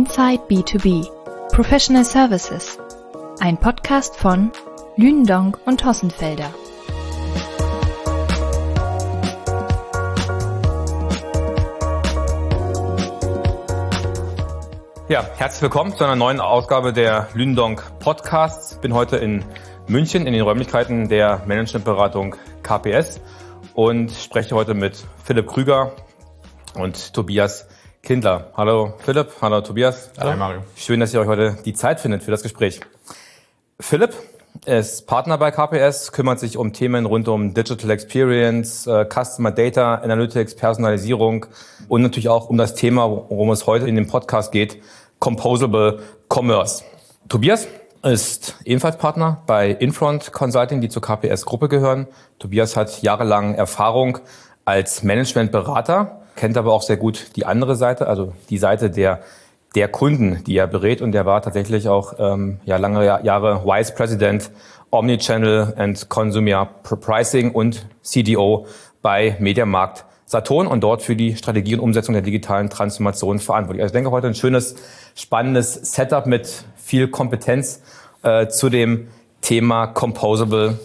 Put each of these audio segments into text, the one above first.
Inside B2B Professional Services. Ein Podcast von Lündong und Hossenfelder. Ja, herzlich willkommen zu einer neuen Ausgabe der Lündong Podcasts. Bin heute in München in den Räumlichkeiten der Managementberatung KPS und spreche heute mit Philipp Krüger und Tobias Kindler. Hallo Philipp, hallo Tobias. Hallo Mario. Schön, dass ihr euch heute die Zeit findet für das Gespräch. Philipp ist Partner bei KPS, kümmert sich um Themen rund um Digital Experience, äh, Customer Data, Analytics, Personalisierung und natürlich auch um das Thema, worum es heute in dem Podcast geht, Composable Commerce. Tobias ist ebenfalls Partner bei Infront Consulting, die zur KPS-Gruppe gehören. Tobias hat jahrelang Erfahrung als Managementberater kennt aber auch sehr gut die andere Seite, also die Seite der der Kunden, die er berät und der war tatsächlich auch ähm, ja lange Jahre Vice President Omnichannel and Consumer Pricing und CDO bei Mediamarkt Saturn und dort für die Strategie und Umsetzung der digitalen Transformation verantwortlich. Also ich denke heute ein schönes, spannendes Setup mit viel Kompetenz äh, zu dem Thema Composable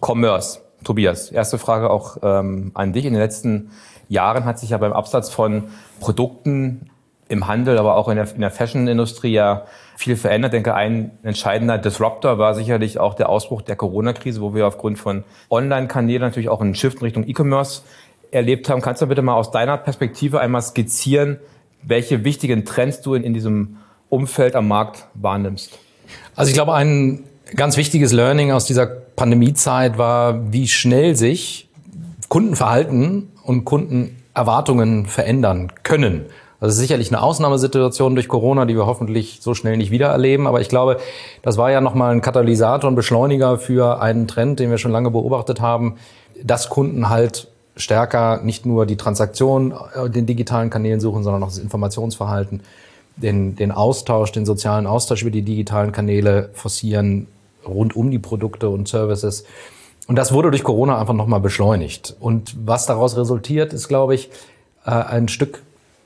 Commerce. Tobias, erste Frage auch ähm, an dich. In den letzten Jahren hat sich ja beim Absatz von Produkten im Handel, aber auch in der, in der Fashion-Industrie ja viel verändert. Ich denke, ein entscheidender Disruptor war sicherlich auch der Ausbruch der Corona-Krise, wo wir aufgrund von Online-Kanälen natürlich auch einen Shift in Richtung E-Commerce erlebt haben. Kannst du bitte mal aus deiner Perspektive einmal skizzieren, welche wichtigen Trends du in, in diesem Umfeld am Markt wahrnimmst? Also ich glaube, ein ganz wichtiges Learning aus dieser Pandemiezeit war, wie schnell sich Kundenverhalten und Kundenerwartungen verändern können. Das ist sicherlich eine Ausnahmesituation durch Corona, die wir hoffentlich so schnell nicht wieder erleben. Aber ich glaube, das war ja nochmal ein Katalysator und Beschleuniger für einen Trend, den wir schon lange beobachtet haben, dass Kunden halt stärker nicht nur die Transaktion äh, den digitalen Kanälen suchen, sondern auch das Informationsverhalten, den, den Austausch, den sozialen Austausch über die digitalen Kanäle forcieren rund um die Produkte und Services. Und das wurde durch Corona einfach nochmal beschleunigt. Und was daraus resultiert, ist, glaube ich, äh, ein Stück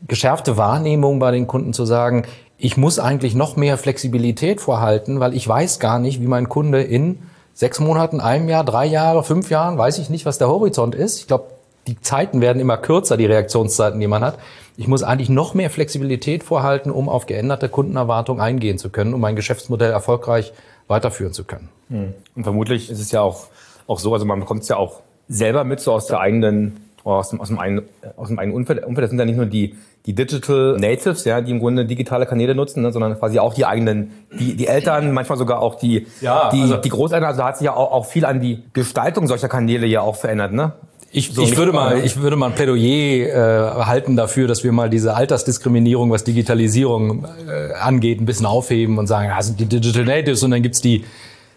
geschärfte Wahrnehmung bei den Kunden zu sagen, ich muss eigentlich noch mehr Flexibilität vorhalten, weil ich weiß gar nicht, wie mein Kunde in sechs Monaten, einem Jahr, drei Jahre, fünf Jahren, weiß ich nicht, was der Horizont ist. Ich glaube, die Zeiten werden immer kürzer, die Reaktionszeiten, die man hat. Ich muss eigentlich noch mehr Flexibilität vorhalten, um auf geänderte Kundenerwartungen eingehen zu können, um mein Geschäftsmodell erfolgreich weiterführen zu können. Hm. Und vermutlich ist es ja auch auch so, also man bekommt es ja auch selber mit, so aus der eigenen, aus dem, aus dem, eigenen, aus dem eigenen Umfeld. Umfeld. Das sind ja nicht nur die, die Digital Natives, ja, die im Grunde digitale Kanäle nutzen, ne, sondern quasi auch die eigenen, die, die Eltern, manchmal sogar auch die, ja, die, also, die Großeltern. Also da hat sich ja auch, auch viel an die Gestaltung solcher Kanäle ja auch verändert, ne? Ich, so ich würde mal, ich würde mal ein Plädoyer äh, halten dafür, dass wir mal diese Altersdiskriminierung, was Digitalisierung äh, angeht, ein bisschen aufheben und sagen, ja, sind die Digital Natives und dann gibt's die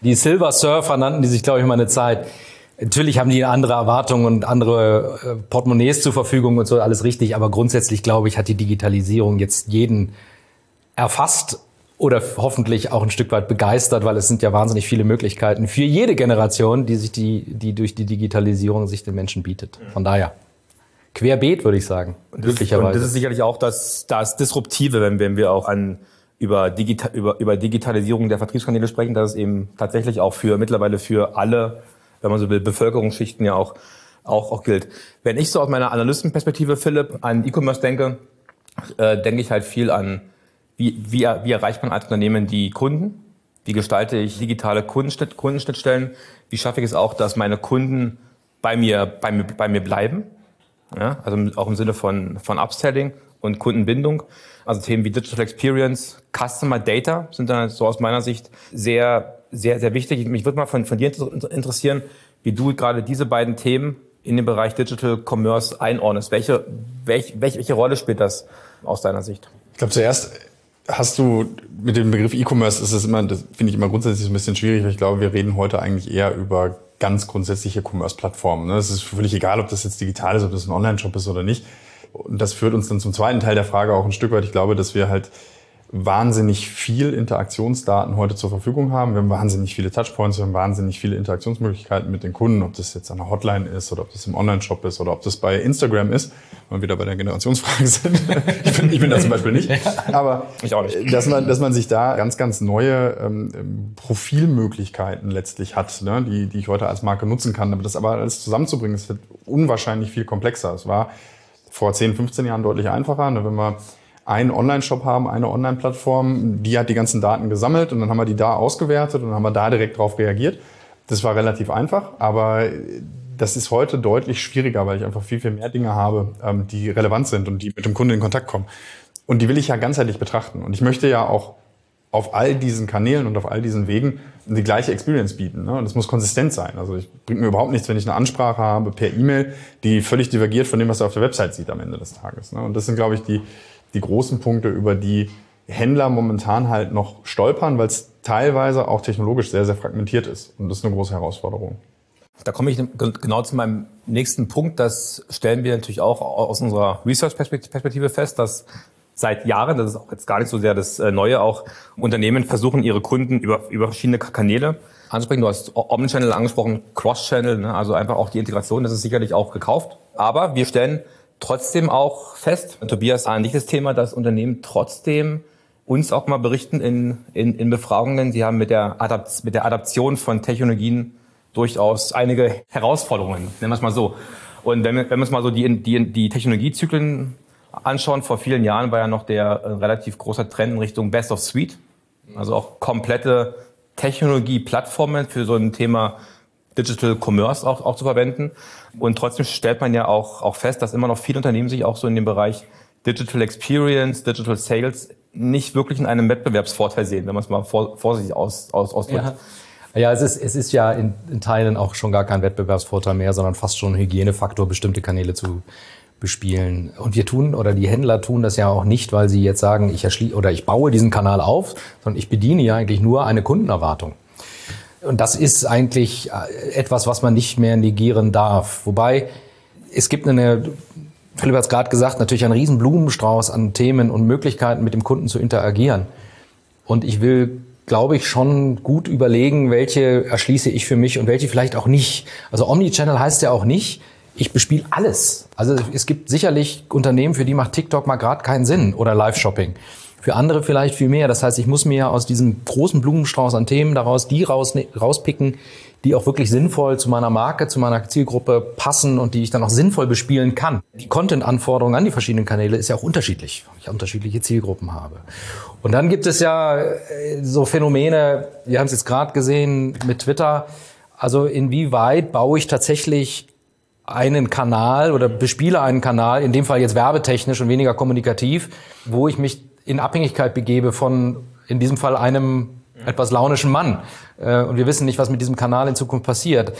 die Silver Surfer nannten die sich, glaube ich, mal eine Zeit. Natürlich haben die andere Erwartungen und andere äh, Portemonnaies zur Verfügung und so, alles richtig. Aber grundsätzlich, glaube ich, hat die Digitalisierung jetzt jeden erfasst oder hoffentlich auch ein Stück weit begeistert, weil es sind ja wahnsinnig viele Möglichkeiten für jede Generation, die sich die, die durch die Digitalisierung sich den Menschen bietet. Von daher. Querbeet, würde ich sagen. Glücklicherweise. Und das ist sicherlich auch das, das Disruptive, wenn, wenn wir auch an über, Digital, über, über Digitalisierung der Vertriebskanäle sprechen, dass es eben tatsächlich auch für mittlerweile für alle, wenn man so will, Bevölkerungsschichten ja auch, auch, auch gilt. Wenn ich so aus meiner Analystenperspektive, Philipp, an E-Commerce denke, äh, denke ich halt viel an, wie, wie, wie erreicht man als Unternehmen die Kunden? Wie gestalte ich digitale Kundenschnitt, Kundenschnittstellen? Wie schaffe ich es auch, dass meine Kunden bei mir, bei mir, bei mir bleiben? Ja, also auch im Sinne von, von Upselling und Kundenbindung. Also Themen wie Digital Experience, Customer Data sind dann so aus meiner Sicht sehr, sehr, sehr wichtig. Mich würde mal von, von dir interessieren, wie du gerade diese beiden Themen in den Bereich Digital Commerce einordnest. Welche, welche, welche Rolle spielt das aus deiner Sicht? Ich glaube, zuerst hast du mit dem Begriff E-Commerce ist es immer, das finde ich immer grundsätzlich ein bisschen schwierig, weil ich glaube, wir reden heute eigentlich eher über ganz grundsätzliche Commerce-Plattformen. Ne? Es ist völlig egal, ob das jetzt digital ist, ob das ein Online-Shop ist oder nicht. Und das führt uns dann zum zweiten Teil der Frage auch ein Stück weit. Ich glaube, dass wir halt wahnsinnig viel Interaktionsdaten heute zur Verfügung haben. Wir haben wahnsinnig viele Touchpoints, wir haben wahnsinnig viele Interaktionsmöglichkeiten mit den Kunden, ob das jetzt an der Hotline ist oder ob das im Online-Shop ist oder ob das bei Instagram ist. Wenn wir wieder bei der Generationsfrage sind. ich, bin, ich bin da zum Beispiel nicht. Aber ich auch nicht. Dass man, dass man sich da ganz, ganz neue ähm, Profilmöglichkeiten letztlich hat, ne, die, die ich heute als Marke nutzen kann. Aber das aber alles zusammenzubringen, ist unwahrscheinlich viel komplexer. Es war vor 10, 15 Jahren deutlich einfacher. Ne, wenn wir einen Online-Shop haben, eine Online-Plattform, die hat die ganzen Daten gesammelt und dann haben wir die da ausgewertet und dann haben wir da direkt drauf reagiert. Das war relativ einfach, aber das ist heute deutlich schwieriger, weil ich einfach viel, viel mehr Dinge habe, ähm, die relevant sind und die mit dem Kunden in Kontakt kommen. Und die will ich ja ganzheitlich betrachten. Und ich möchte ja auch auf all diesen Kanälen und auf all diesen Wegen die gleiche Experience bieten. Ne? Und das muss konsistent sein. Also ich bringt mir überhaupt nichts, wenn ich eine Ansprache habe per E-Mail, die völlig divergiert von dem, was er auf der Website sieht am Ende des Tages. Ne? Und das sind, glaube ich, die, die großen Punkte, über die Händler momentan halt noch stolpern, weil es teilweise auch technologisch sehr, sehr fragmentiert ist. Und das ist eine große Herausforderung. Da komme ich genau zu meinem nächsten Punkt. Das stellen wir natürlich auch aus unserer Research-Perspektive fest, dass seit Jahren, das ist auch jetzt gar nicht so sehr das äh, Neue, auch Unternehmen versuchen, ihre Kunden über, über verschiedene Kanäle ansprechen. Du hast Omnichannel angesprochen, Cross-Channel, ne? also einfach auch die Integration, das ist sicherlich auch gekauft. Aber wir stellen trotzdem auch fest, Tobias, an dich das Thema, dass Unternehmen trotzdem uns auch mal berichten in, in, in Befragungen, sie haben mit der, Adapt mit der Adaption von Technologien durchaus einige Herausforderungen, nennen wir es mal so. Und wenn wir, wenn wir uns mal so die, die, die Technologiezyklen anschauen, vor vielen Jahren war ja noch der äh, relativ großer Trend in Richtung Best of Suite. Also auch komplette Technologie-Plattformen für so ein Thema Digital Commerce auch, auch zu verwenden. Und trotzdem stellt man ja auch, auch fest, dass immer noch viele Unternehmen sich auch so in dem Bereich Digital Experience, Digital Sales nicht wirklich in einem Wettbewerbsvorteil sehen, wenn man es mal vor, vorsichtig aus, aus, ausdrückt. Ja. Ja, es ist, es ist ja in, in Teilen auch schon gar kein Wettbewerbsvorteil mehr, sondern fast schon ein Hygienefaktor, bestimmte Kanäle zu bespielen. Und wir tun, oder die Händler tun das ja auch nicht, weil sie jetzt sagen, ich erschließe oder ich baue diesen Kanal auf, sondern ich bediene ja eigentlich nur eine Kundenerwartung. Und das ist eigentlich äh, etwas, was man nicht mehr negieren darf. Wobei es gibt eine, Philipp hat es gerade gesagt, natürlich einen riesen Blumenstrauß an Themen und Möglichkeiten, mit dem Kunden zu interagieren. Und ich will, glaube ich, schon gut überlegen, welche erschließe ich für mich und welche vielleicht auch nicht. Also Omnichannel heißt ja auch nicht, ich bespiele alles. Also es gibt sicherlich Unternehmen, für die macht TikTok mal gerade keinen Sinn oder Live-Shopping. Für andere vielleicht viel mehr. Das heißt, ich muss mir aus diesem großen Blumenstrauß an Themen daraus die raus, rauspicken, die auch wirklich sinnvoll zu meiner Marke, zu meiner Zielgruppe passen und die ich dann auch sinnvoll bespielen kann. Die Content-Anforderungen an die verschiedenen Kanäle ist ja auch unterschiedlich, weil ich unterschiedliche Zielgruppen habe. Und dann gibt es ja äh, so Phänomene, wir haben es jetzt gerade gesehen mit Twitter, also inwieweit baue ich tatsächlich einen Kanal oder bespiele einen Kanal, in dem Fall jetzt werbetechnisch und weniger kommunikativ, wo ich mich in Abhängigkeit begebe von, in diesem Fall einem etwas launischen Mann. Äh, und wir wissen nicht, was mit diesem Kanal in Zukunft passiert.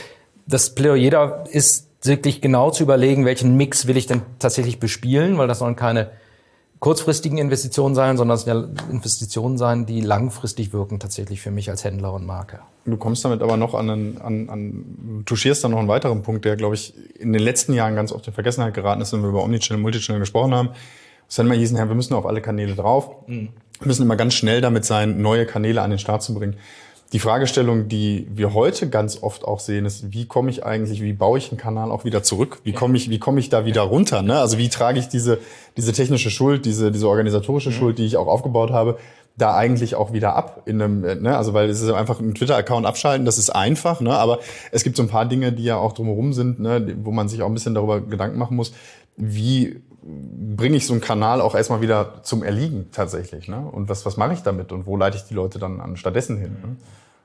Das Plädoyer ist wirklich genau zu überlegen, welchen Mix will ich denn tatsächlich bespielen, weil das sollen keine kurzfristigen Investitionen sein, sondern es sind ja Investitionen sein, die langfristig wirken tatsächlich für mich als Händler und Marke. Du kommst damit aber noch an, einen, an, an touchierst dann noch einen weiteren Punkt, der, glaube ich, in den letzten Jahren ganz oft in Vergessenheit geraten ist, wenn wir über Omnichannel, Multichannel gesprochen haben. Es hat immer hießen, ja, wir müssen auf alle Kanäle drauf. Mhm. Wir müssen immer ganz schnell damit sein, neue Kanäle an den Start zu bringen. Die Fragestellung, die wir heute ganz oft auch sehen, ist, wie komme ich eigentlich, wie baue ich einen Kanal auch wieder zurück? Wie komme ich, wie komme ich da wieder runter? Ne? Also wie trage ich diese, diese technische Schuld, diese, diese organisatorische mhm. Schuld, die ich auch aufgebaut habe, da eigentlich auch wieder ab in einem, ne? also weil es ist einfach ein Twitter-Account abschalten, das ist einfach, ne? aber es gibt so ein paar Dinge, die ja auch drumherum sind, ne? wo man sich auch ein bisschen darüber Gedanken machen muss, wie bringe ich so einen Kanal auch erstmal wieder zum Erliegen tatsächlich. Ne? Und was, was mache ich damit und wo leite ich die Leute dann an stattdessen hin? Ne?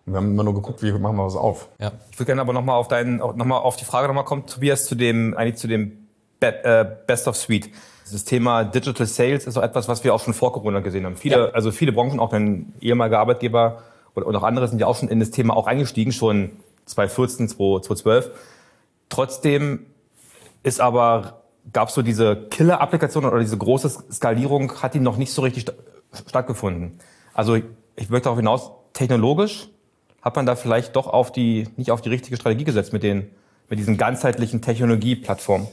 Und wir haben immer nur geguckt, wie machen wir was auf. Ja. Ich würde gerne aber nochmal auf deinen, nochmal auf die Frage nochmal kommen, Tobias, zu dem, eigentlich zu dem äh, Best of Suite. Das Thema Digital Sales ist auch etwas, was wir auch schon vor Corona gesehen haben. Viele, ja. also viele Branchen, auch dein ehemaliger Arbeitgeber und auch andere sind ja auch schon in das Thema auch eingestiegen, schon 2014, 2012. Trotzdem ist aber, gab es so diese Killer-Applikation oder diese große Skalierung, hat die noch nicht so richtig st stattgefunden. Also ich möchte darauf hinaus, technologisch hat man da vielleicht doch auf die, nicht auf die richtige Strategie gesetzt mit den, mit diesen ganzheitlichen Technologieplattformen.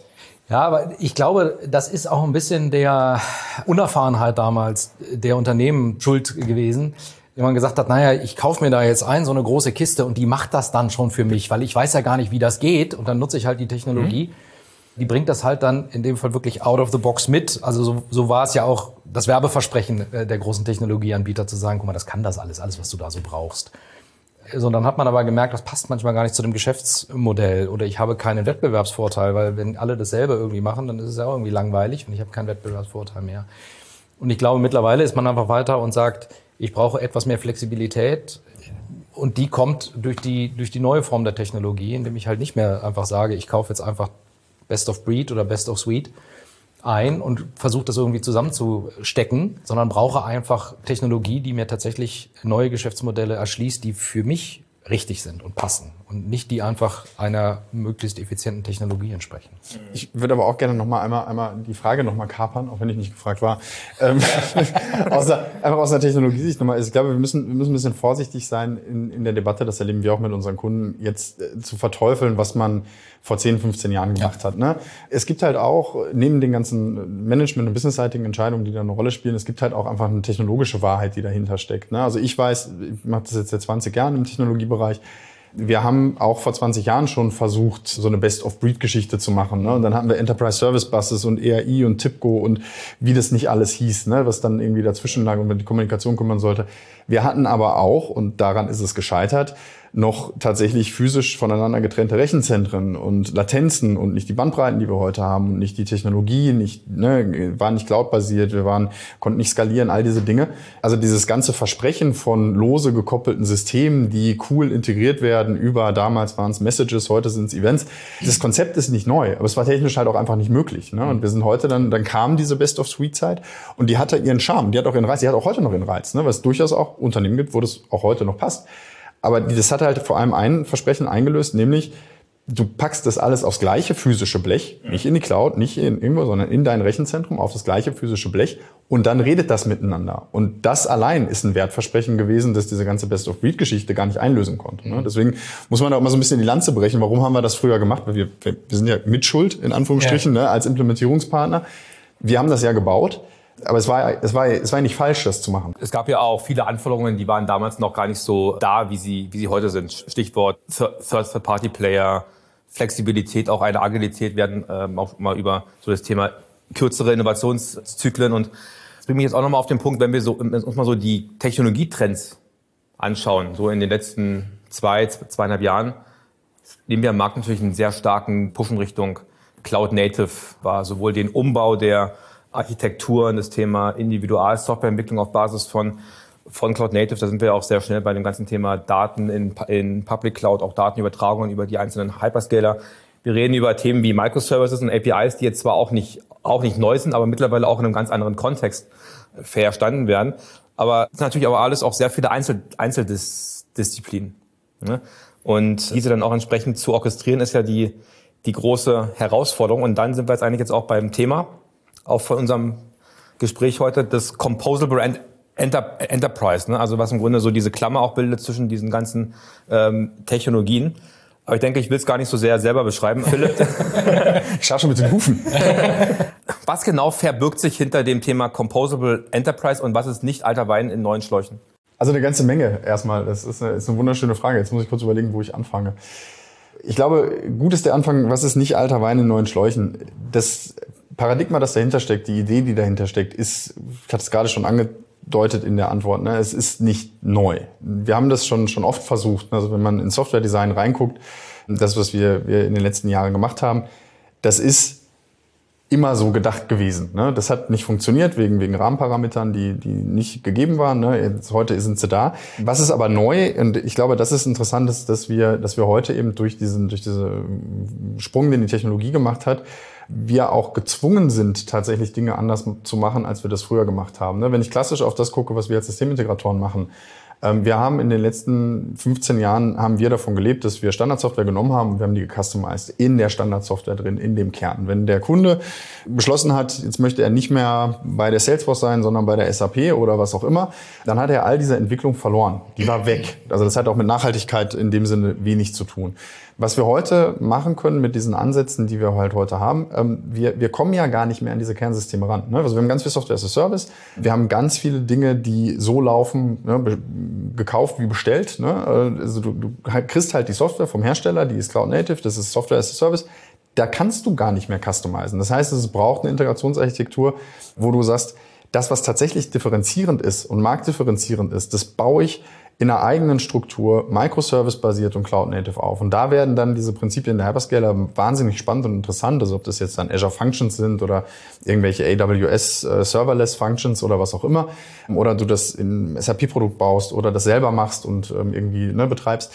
Ja, aber ich glaube, das ist auch ein bisschen der Unerfahrenheit damals der Unternehmen schuld gewesen. Wenn man gesagt hat, naja, ich kaufe mir da jetzt ein, so eine große Kiste und die macht das dann schon für mich, weil ich weiß ja gar nicht, wie das geht und dann nutze ich halt die Technologie. Mhm. Die bringt das halt dann in dem Fall wirklich out of the box mit. Also so, so war es ja auch das Werbeversprechen äh, der großen Technologieanbieter zu sagen, guck mal, das kann das alles, alles, was du da so brauchst. So, dann hat man aber gemerkt, das passt manchmal gar nicht zu dem Geschäftsmodell oder ich habe keinen Wettbewerbsvorteil, weil wenn alle dasselbe irgendwie machen, dann ist es ja auch irgendwie langweilig und ich habe keinen Wettbewerbsvorteil mehr. Und ich glaube, mittlerweile ist man einfach weiter und sagt, ich brauche etwas mehr Flexibilität und die kommt durch die, durch die neue Form der Technologie, indem ich halt nicht mehr einfach sage, ich kaufe jetzt einfach Best of Breed oder Best of Suite, ein und versuche das irgendwie zusammenzustecken, sondern brauche einfach Technologie, die mir tatsächlich neue Geschäftsmodelle erschließt, die für mich richtig sind und passen und nicht die einfach einer möglichst effizienten Technologie entsprechen. Ich würde aber auch gerne noch mal einmal, einmal die Frage noch mal kapern, auch wenn ich nicht gefragt war. Ähm, aus der, einfach aus der Technologiesicht nochmal. Ich glaube, wir müssen, wir müssen ein bisschen vorsichtig sein in, in der Debatte, das erleben wir auch mit unseren Kunden, jetzt äh, zu verteufeln, was man vor 10, 15 Jahren gemacht ja. hat. Ne? Es gibt halt auch, neben den ganzen Management- und businessseitigen Entscheidungen, die da eine Rolle spielen, es gibt halt auch einfach eine technologische Wahrheit, die dahinter steckt. Ne? Also ich weiß, ich mache das jetzt seit 20 Jahren im Technologiebereich, wir haben auch vor 20 Jahren schon versucht, so eine Best-of-Breed-Geschichte zu machen. Ne? Und dann hatten wir Enterprise Service Buses und ERI und TIPCO und wie das nicht alles hieß, ne? was dann irgendwie dazwischen lag und mit die Kommunikation kümmern sollte. Wir hatten aber auch, und daran ist es gescheitert, noch tatsächlich physisch voneinander getrennte Rechenzentren und Latenzen und nicht die Bandbreiten, die wir heute haben und nicht die Technologie, nicht, ne, waren nicht cloudbasiert, wir waren, konnten nicht skalieren, all diese Dinge. Also dieses ganze Versprechen von lose gekoppelten Systemen, die cool integriert werden über, damals waren es Messages, heute sind es Events. Das Konzept ist nicht neu, aber es war technisch halt auch einfach nicht möglich. Ne? Und wir sind heute dann, dann kam diese Best-of-Suite-Zeit und die hatte ihren Charme, die hat auch ihren Reiz, die hat auch heute noch ihren Reiz, ne? was durchaus auch Unternehmen gibt, wo das auch heute noch passt. Aber das hat halt vor allem ein Versprechen eingelöst, nämlich du packst das alles aufs gleiche physische Blech, nicht in die Cloud, nicht in irgendwo, sondern in dein Rechenzentrum auf das gleiche physische Blech und dann redet das miteinander. Und das allein ist ein Wertversprechen gewesen, dass diese ganze Best-of-Breed-Geschichte gar nicht einlösen konnte. Ne? Deswegen muss man da auch mal so ein bisschen die Lanze brechen. Warum haben wir das früher gemacht? Weil wir, wir sind ja mitschuld, in Anführungsstrichen, ja. ne, als Implementierungspartner. Wir haben das ja gebaut. Aber es war, es, war, es war nicht falsch, das zu machen. Es gab ja auch viele Anforderungen, die waren damals noch gar nicht so da, wie sie, wie sie heute sind. Stichwort Third-Party-Player, Flexibilität, auch eine Agilität werden ähm, auch mal über so das Thema kürzere Innovationszyklen. Und das bringt mich jetzt auch nochmal auf den Punkt, wenn wir so, uns mal so die Technologietrends anschauen, so in den letzten zwei, zweieinhalb Jahren, nehmen wir am Markt natürlich einen sehr starken Push in Richtung Cloud Native, war sowohl den Umbau der Architekturen, das Thema Individualsoftwareentwicklung auf Basis von, von Cloud Native. Da sind wir auch sehr schnell bei dem ganzen Thema Daten in, in Public Cloud, auch Datenübertragungen über die einzelnen Hyperscaler. Wir reden über Themen wie Microservices und APIs, die jetzt zwar auch nicht, auch nicht neu sind, aber mittlerweile auch in einem ganz anderen Kontext verstanden werden. Aber es sind natürlich aber alles auch sehr viele Einzel Einzeldisziplinen. Ne? Und diese dann auch entsprechend zu orchestrieren, ist ja die, die große Herausforderung. Und dann sind wir jetzt eigentlich jetzt auch beim Thema, auch von unserem Gespräch heute, das Composable Enter Enterprise, ne? also was im Grunde so diese Klammer auch bildet zwischen diesen ganzen ähm, Technologien. Aber ich denke, ich will es gar nicht so sehr selber beschreiben. Philipp, ich schaue schon mit den Hufen. was genau verbirgt sich hinter dem Thema Composable Enterprise und was ist nicht alter Wein in neuen Schläuchen? Also eine ganze Menge erstmal. Das ist eine, ist eine wunderschöne Frage. Jetzt muss ich kurz überlegen, wo ich anfange. Ich glaube, gut ist der Anfang, was ist nicht alter Wein in neuen Schläuchen? Das Paradigma, das dahinter steckt, die Idee, die dahinter steckt, ist, ich hatte es gerade schon angedeutet in der Antwort, ne, es ist nicht neu. Wir haben das schon, schon oft versucht. Also wenn man in Software-Design reinguckt, das, was wir, wir in den letzten Jahren gemacht haben, das ist immer so gedacht gewesen. Ne? Das hat nicht funktioniert wegen, wegen Rahmenparametern, die, die nicht gegeben waren. Ne? Jetzt, heute sind sie da. Was ist aber neu? Und ich glaube, das ist interessant, dass, dass, wir, dass wir heute eben durch diesen, durch diesen Sprung, den die Technologie gemacht hat, wir auch gezwungen sind, tatsächlich Dinge anders zu machen, als wir das früher gemacht haben. Ne? Wenn ich klassisch auf das gucke, was wir als Systemintegratoren machen, Ähm, wir haben in den letzten 15 Jahren haben wir davon gelebt, dass wir Standardsoftware genommen haben und wir haben die gecustomized in der Standardsoftware drin, in dem Kern. Wenn der Kunde beschlossen hat, jetzt möchte er nicht mehr bei der Salesforce sein, sondern bei der SAP oder was auch immer, dann hat er all diese Entwicklung verloren. Die war weg. Also das hat auch mit Nachhaltigkeit in dem Sinne wenig zu tun. Was wir heute machen können mit diesen Ansätzen, die wir halt heute haben, ähm, wir, wir kommen ja gar nicht mehr an diese Kernsysteme ran. Ne? Also wir haben ganz viel Software as a Service. Wir haben ganz viele Dinge, die so laufen, ne, gekauft wie bestellt. Ne? Also du, du kriegst halt die Software vom Hersteller, die ist Cloud Native, das ist Software as a Service. Da kannst du gar nicht mehr customizen. Das heißt, es braucht eine Integrationsarchitektur, wo du sagst, das, was tatsächlich differenzierend ist und marktdifferenzierend ist, das baue ich in einer eigenen Struktur, Microservice-basiert und Cloud-Native auf. Und da werden dann diese Prinzipien der Hyperscaler wahnsinnig spannend und interessant. Also ob das jetzt dann Azure Functions sind oder irgendwelche AWS äh, Serverless Functions oder was auch immer. Oder du das in SAP-Produkt baust oder das selber machst und ähm, irgendwie ne, betreibst.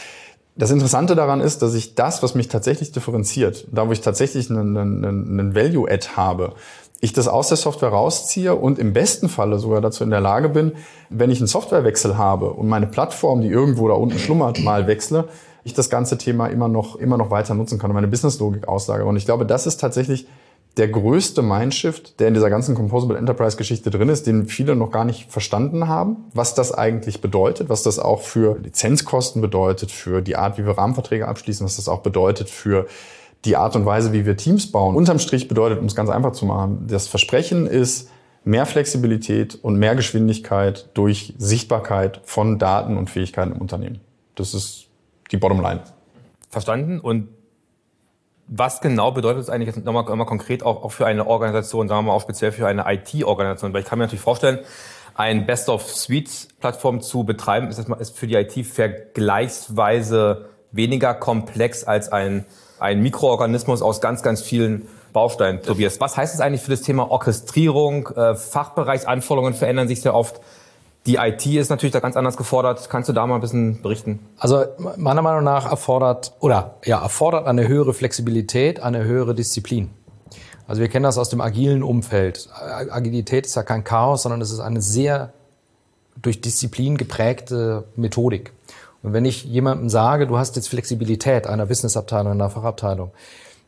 Das Interessante daran ist, dass ich das, was mich tatsächlich differenziert, da wo ich tatsächlich einen, einen, einen Value-Add habe, ich das aus der Software rausziehe und im besten Falle sogar dazu in der Lage bin, wenn ich einen Softwarewechsel habe und meine Plattform, die irgendwo da unten schlummert, mal wechsle, ich das ganze Thema immer noch, immer noch weiter nutzen kann und meine Businesslogik auslagere. Und ich glaube, das ist tatsächlich der größte Mindshift, der in dieser ganzen Composable Enterprise Geschichte drin ist, den viele noch gar nicht verstanden haben, was das eigentlich bedeutet, was das auch für Lizenzkosten bedeutet, für die Art, wie wir Rahmenverträge abschließen, was das auch bedeutet für die Art und Weise, wie wir Teams bauen. Unterm Strich bedeutet, um es ganz einfach zu machen, das Versprechen ist mehr Flexibilität und mehr Geschwindigkeit durch Sichtbarkeit von Daten und Fähigkeiten im Unternehmen. Das ist die Bottomline. Verstanden. Und was genau bedeutet es eigentlich jetzt nochmal, nochmal konkret auch, auch für eine Organisation, sagen wir mal auch speziell für eine IT-Organisation? Weil ich kann mir natürlich vorstellen, ein Best-of-Suites-Plattform zu betreiben, ist, ist für die IT vergleichsweise weniger komplex als ein ein Mikroorganismus aus ganz, ganz vielen Bausteinen. Tobias, was heißt es eigentlich für das Thema Orchestrierung? Äh, Fachbereichsanforderungen verändern sich sehr oft. Die IT ist natürlich da ganz anders gefordert. Kannst du da mal ein bisschen berichten? Also meiner Meinung nach erfordert oder ja erfordert eine höhere Flexibilität, eine höhere Disziplin. Also wir kennen das aus dem agilen Umfeld. Agilität ist ja kein Chaos, sondern es ist eine sehr durch Disziplin geprägte Methodik. Und wenn ich jemandem sage, du hast jetzt Flexibilität einer Businessabteilung, einer Fachabteilung,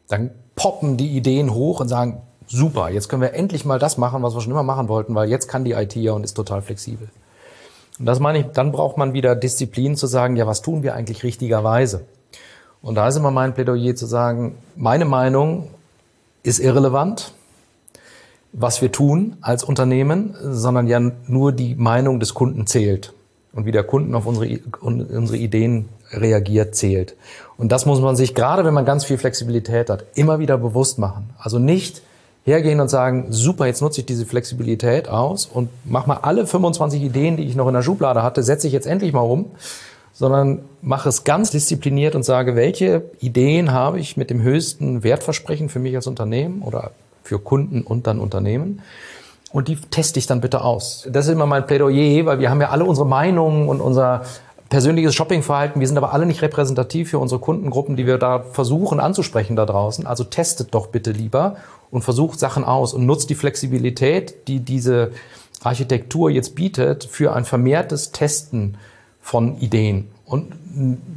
dann poppen die Ideen hoch und sagen, super, jetzt können wir endlich mal das machen, was wir schon immer machen wollten, weil jetzt kann die IT ja und ist total flexibel. Und das meine ich, dann braucht man wieder Disziplin zu sagen, ja, was tun wir eigentlich richtigerweise? Und da ist immer mein Plädoyer zu sagen, meine Meinung ist irrelevant, was wir tun als Unternehmen, sondern ja nur die Meinung des Kunden zählt und wie der Kunden auf unsere, unsere Ideen reagiert, zählt. Und das muss man sich, gerade wenn man ganz viel Flexibilität hat, immer wieder bewusst machen. Also nicht hergehen und sagen, super, jetzt nutze ich diese Flexibilität aus und mach mal alle 25 Ideen, die ich noch in der Schublade hatte, setze ich jetzt endlich mal um, sondern mache es ganz diszipliniert und sage, welche Ideen habe ich mit dem höchsten Wertversprechen für mich als Unternehmen oder für Kunden und dann Unternehmen und die teste ich dann bitte aus. Das ist immer mein Plädoyer, weil wir haben ja alle unsere Meinungen und unser persönliches Shoppingverhalten. Wir sind aber alle nicht repräsentativ für unsere Kundengruppen, die wir da versuchen anzusprechen da draußen. Also testet doch bitte lieber und versucht Sachen aus und nutzt die Flexibilität, die diese Architektur jetzt bietet, für ein vermehrtes Testen von Ideen. Und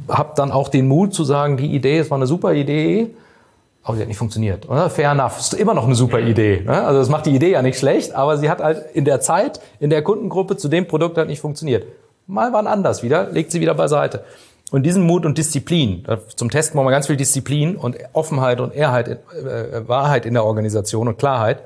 habt dann auch den Mut zu sagen, die Idee, es war eine super Idee, aber sie hat nicht funktioniert. Oder? Fair enough. Ist immer noch eine super Idee. Ne? Also das macht die Idee ja nicht schlecht, aber sie hat halt in der Zeit, in der Kundengruppe zu dem Produkt halt nicht funktioniert. Mal wann anders wieder, legt sie wieder beiseite. Und diesen Mut und Disziplin, zum Testen brauchen wir ganz viel Disziplin und Offenheit und Ehrheit, äh, Wahrheit in der Organisation und Klarheit.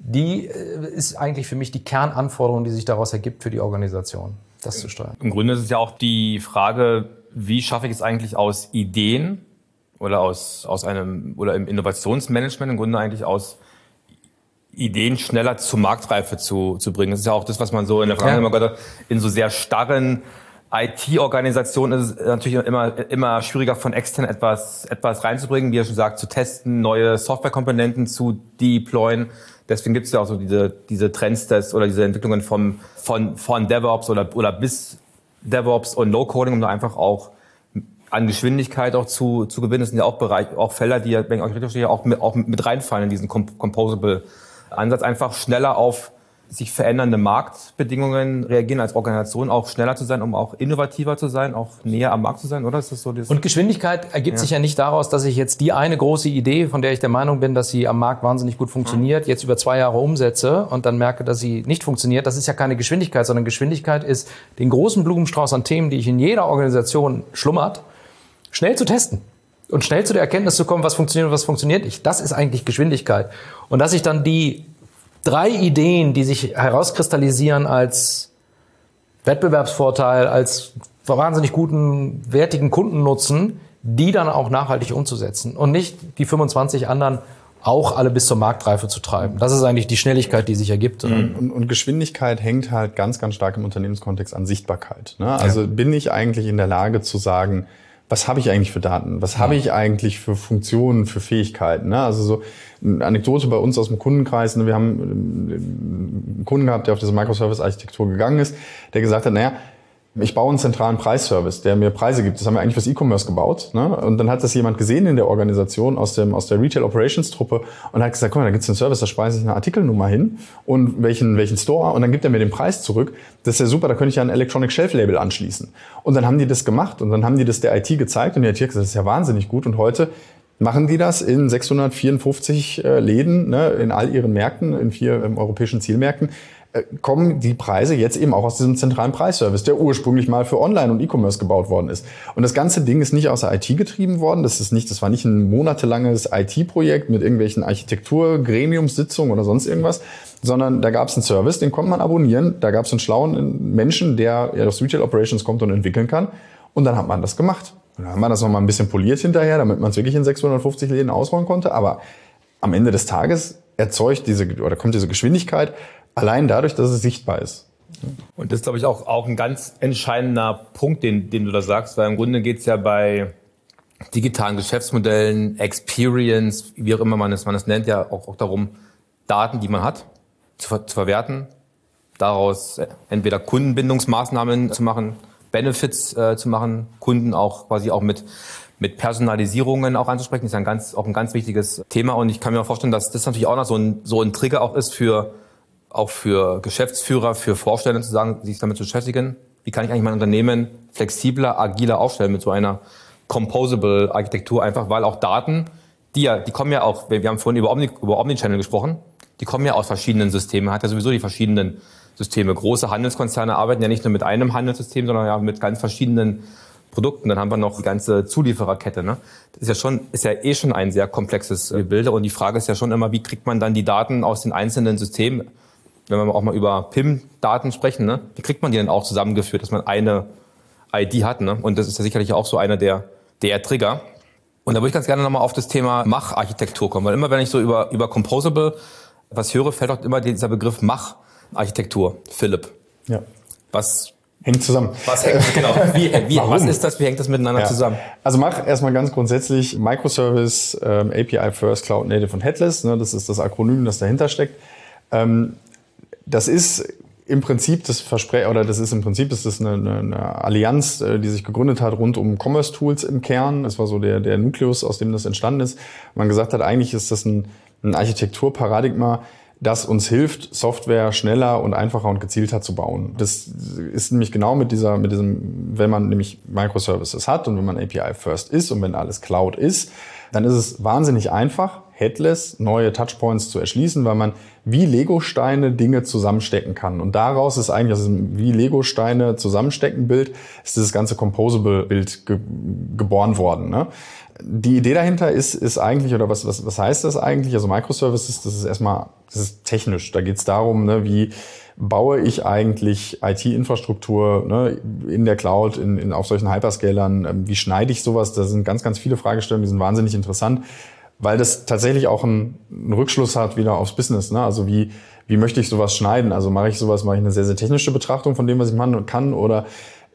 Die äh, ist eigentlich für mich die Kernanforderung, die sich daraus ergibt für die Organisation, das zu steuern. Im Grunde ist es ja auch die Frage, wie schaffe ich es eigentlich aus Ideen oder aus, aus einem, oder im Innovationsmanagement im Grunde eigentlich aus Ideen schneller zur Marktreife zu, zu bringen. Das ist ja auch das, was man so in der Vergangenheit immer gehört hat, in so sehr starren IT-Organisationen ist es natürlich immer, immer schwieriger von extern etwas, etwas reinzubringen, wie er schon sagt, zu testen, neue Softwarekomponenten zu deployen. Deswegen gibt es ja auch so diese, diese Trends des, oder diese Entwicklungen vom, von, von DevOps oder, oder bis DevOps und No-Coding, um da einfach auch an Geschwindigkeit auch zu, zu gewinnen. Das sind ja auch Bereich, auch Felder, die ja, wenn ich auch richtig verstehe, auch mit, auch mit reinfallen in diesen Composable Ansatz. Einfach schneller auf sich verändernde Marktbedingungen reagieren als Organisation, auch schneller zu sein, um auch innovativer zu sein, auch näher am Markt zu sein, oder? Ist das so das Und Geschwindigkeit ergibt ja. sich ja nicht daraus, dass ich jetzt die eine große Idee, von der ich der Meinung bin, dass sie am Markt wahnsinnig gut funktioniert, jetzt über zwei Jahre umsetze und dann merke, dass sie nicht funktioniert. Das ist ja keine Geschwindigkeit, sondern Geschwindigkeit ist den großen Blumenstrauß an Themen, die ich in jeder Organisation schlummert, schnell zu testen und schnell zu der Erkenntnis zu kommen, was funktioniert und was funktioniert nicht. Das ist eigentlich Geschwindigkeit. Und dass ich dann die drei Ideen, die sich herauskristallisieren als Wettbewerbsvorteil, als wahnsinnig guten, wertigen Kundennutzen, die dann auch nachhaltig umzusetzen und nicht die 25 anderen auch alle bis zur Marktreife zu treiben. Das ist eigentlich die Schnelligkeit, die sich ergibt. Mhm. Und, und, Geschwindigkeit hängt halt ganz, ganz stark im Unternehmenskontext an Sichtbarkeit. Ne? Also ja. bin ich eigentlich in der Lage zu sagen, was habe ich eigentlich für Daten? Was habe ich eigentlich für Funktionen, für Fähigkeiten? Ne? Also so eine Anekdote bei uns aus dem Kundenkreis. Ne? Wir haben einen Kunden gehabt, der auf diese Microservice-Architektur gegangen ist, der gesagt hat, naja, ich baue einen zentralen Preisservice, der mir Preise gibt. Das haben wir eigentlich fürs E-Commerce gebaut. Ne? Und dann hat das jemand gesehen in der Organisation aus, dem, aus der Retail Operations Truppe und hat gesagt, guck mal, da gibt's einen Service, da speise ich eine Artikelnummer hin und welchen, welchen Store und dann gibt er mir den Preis zurück. Das ist ja super, da könnte ich ja ein Electronic Shelf Label anschließen. Und dann haben die das gemacht und dann haben die das der IT gezeigt und die IT hat gesagt, das ist ja wahnsinnig gut und heute machen die das in 654 äh, Läden, ne, in all ihren Märkten, in vier ähm, europäischen Zielmärkten. Äh, kommen die Preise jetzt eben auch aus diesem zentralen Preisservice, der ursprünglich mal für Online und E-Commerce gebaut worden ist. Und das ganze Ding ist nicht aus der IT getrieben worden. Das ist nicht, das war nicht ein monatelanges IT-Projekt mit irgendwelchen Architektur, Gremiumssitzungen oder sonst irgendwas, sondern da gab es einen Service, den konnte man abonnieren. Da gab es einen schlauen Menschen, der ja aus Retail Operations kommt und entwickeln kann. Und dann hat man das gemacht. Und dann haben wir das nochmal ein bisschen poliert hinterher, damit man es wirklich in 650 Läden ausrollen konnte. Aber am Ende des Tages erzeugt diese oder kommt diese Geschwindigkeit Allein dadurch, dass es sichtbar ist. Und das ist, glaube ich, auch, auch ein ganz entscheidender Punkt, den, den du da sagst, weil im Grunde geht es ja bei digitalen Geschäftsmodellen, Experience, wie auch immer man es, man es nennt, ja auch, auch darum, Daten, die man hat, zu, zu verwerten, daraus entweder Kundenbindungsmaßnahmen zu machen, Benefits äh, zu machen, Kunden auch quasi auch mit mit Personalisierungen auch anzusprechen, ist ein ganz, auch ein ganz wichtiges Thema. Und ich kann mir auch vorstellen, dass das natürlich auch noch so ein, so ein Trigger auch ist für auch für Geschäftsführer, für Vorstände zu sagen, sich damit zu beschäftigen. Wie kann ich eigentlich mein Unternehmen flexibler, agiler aufstellen mit so einer composable Architektur einfach, weil auch Daten, die ja, die kommen ja auch, wir haben vorhin über, Omni, über Omnichannel gesprochen, die kommen ja aus verschiedenen Systemen, hat ja sowieso die verschiedenen Systeme. Große Handelskonzerne arbeiten ja nicht nur mit einem Handelssystem, sondern ja mit ganz verschiedenen Produkten. Dann haben wir noch die ganze Zuliefererkette. Ne? Das ist ja schon, ist ja eh schon ein sehr komplexes Gebilde. Und die Frage ist ja schon immer, wie kriegt man dann die Daten aus den einzelnen Systemen wenn wir auch mal über PIM-Daten sprechen, ne, wie kriegt man die denn auch zusammengeführt, dass man eine ID hat? Ne? Und das ist ja sicherlich auch so einer der, der Trigger. Und da würde ich ganz gerne nochmal auf das Thema Mach-Architektur kommen, weil immer wenn ich so über, über Composable was höre, fällt auch immer dieser Begriff Mach-Architektur. Philipp. Ja. Was Hängt zusammen. Was hängt, genau. Wie, wie, was ist das? Wie hängt das miteinander ja. zusammen? Also mach erstmal ganz grundsätzlich Microservice, ähm, API First, Cloud Native und Headless. Ne, das ist das Akronym, das dahinter steckt. Ähm, das ist im Prinzip das Versprechen, oder das ist im Prinzip das ist eine, eine, eine Allianz, äh, die sich gegründet hat rund um Commerce Tools im Kern. Das war so der, der Nukleus, aus dem das entstanden ist. Man gesagt hat, eigentlich ist das ein, ein Architekturparadigma, das uns hilft, Software schneller und einfacher und gezielter zu bauen. Das ist nämlich genau mit dieser, mit diesem, wenn man nämlich Microservices hat und wenn man API First ist und wenn alles Cloud ist, dann ist es wahnsinnig einfach, headless neue Touchpoints zu erschließen, weil man wie Lego-Steine Dinge zusammenstecken kann. Und daraus ist eigentlich, also wie Lego-Steine zusammenstecken Bild, ist dieses ganze Composable-Bild ge geboren worden. Ne? Die Idee dahinter ist, ist eigentlich, oder was, was, was heißt das eigentlich? Also Microservices, das ist erstmal, das ist technisch. Da geht es darum, ne, wie baue ich eigentlich IT-Infrastruktur ne, in der Cloud, in, in, auf solchen Hyperscalern, ähm, wie schneide ich sowas? Da sind ganz, ganz viele Fragestellungen, die sind wahnsinnig interessant weil das tatsächlich auch einen, Rückschluss hat wieder aufs Business. Ne? Also wie, wie möchte ich sowas schneiden? Also mache ich sowas, mache ich eine sehr, sehr technische Betrachtung von dem, was ich machen kann oder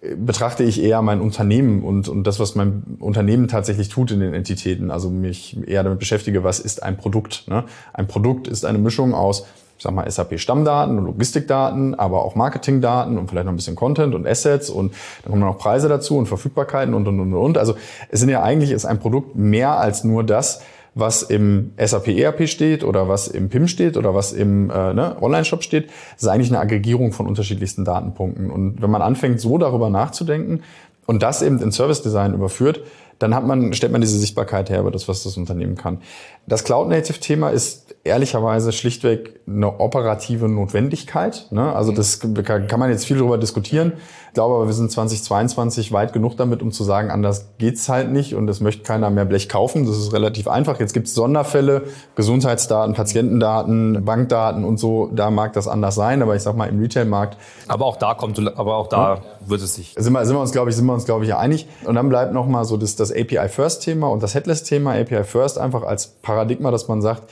äh, betrachte ich eher mein Unternehmen und, und das, was mein Unternehmen tatsächlich tut in den Entitäten. Also mich eher damit beschäftige, was ist ein Produkt. Ne? Ein Produkt ist eine Mischung aus, ich sag mal, SAP-Stammdaten und Logistikdaten, aber auch Marketingdaten und vielleicht noch ein bisschen Content und Assets und dann kommen noch Preise dazu und Verfügbarkeiten und, und, und, und. Also es sind ja eigentlich, ist ein Produkt mehr als nur das, was im SAP ERP steht oder was im PIM steht oder was im äh, ne, Online-Shop steht. Ist eigentlich eine Aggregierung von unterschiedlichsten Datenpunkten. Und wenn man anfängt, so darüber nachzudenken und das eben in Service Design überführt, dann hat man, stellt man diese Sichtbarkeit her über das, was das Unternehmen kann. Das Cloud-Native-Thema ist ehrlicherweise schlichtweg eine operative Notwendigkeit. Ne? Also das kann man jetzt viel darüber diskutieren. Ich glaube aber, wir sind 2022 weit genug damit, um zu sagen, anders geht's halt nicht und es möchte keiner mehr Blech kaufen. Das ist relativ einfach. Jetzt gibt's Sonderfälle, Gesundheitsdaten, Patientendaten, Bankdaten und so. Da mag das anders sein, aber ich sag mal im Retail-Markt. Aber auch da kommt, aber auch da ja. wird es sich. Sind wir, sind wir uns, glaube ich, sind wir uns, glaube ich, einig. Und dann bleibt noch mal so das, das API-First-Thema und das Headless-Thema. API-First einfach als Paradigma, dass man sagt,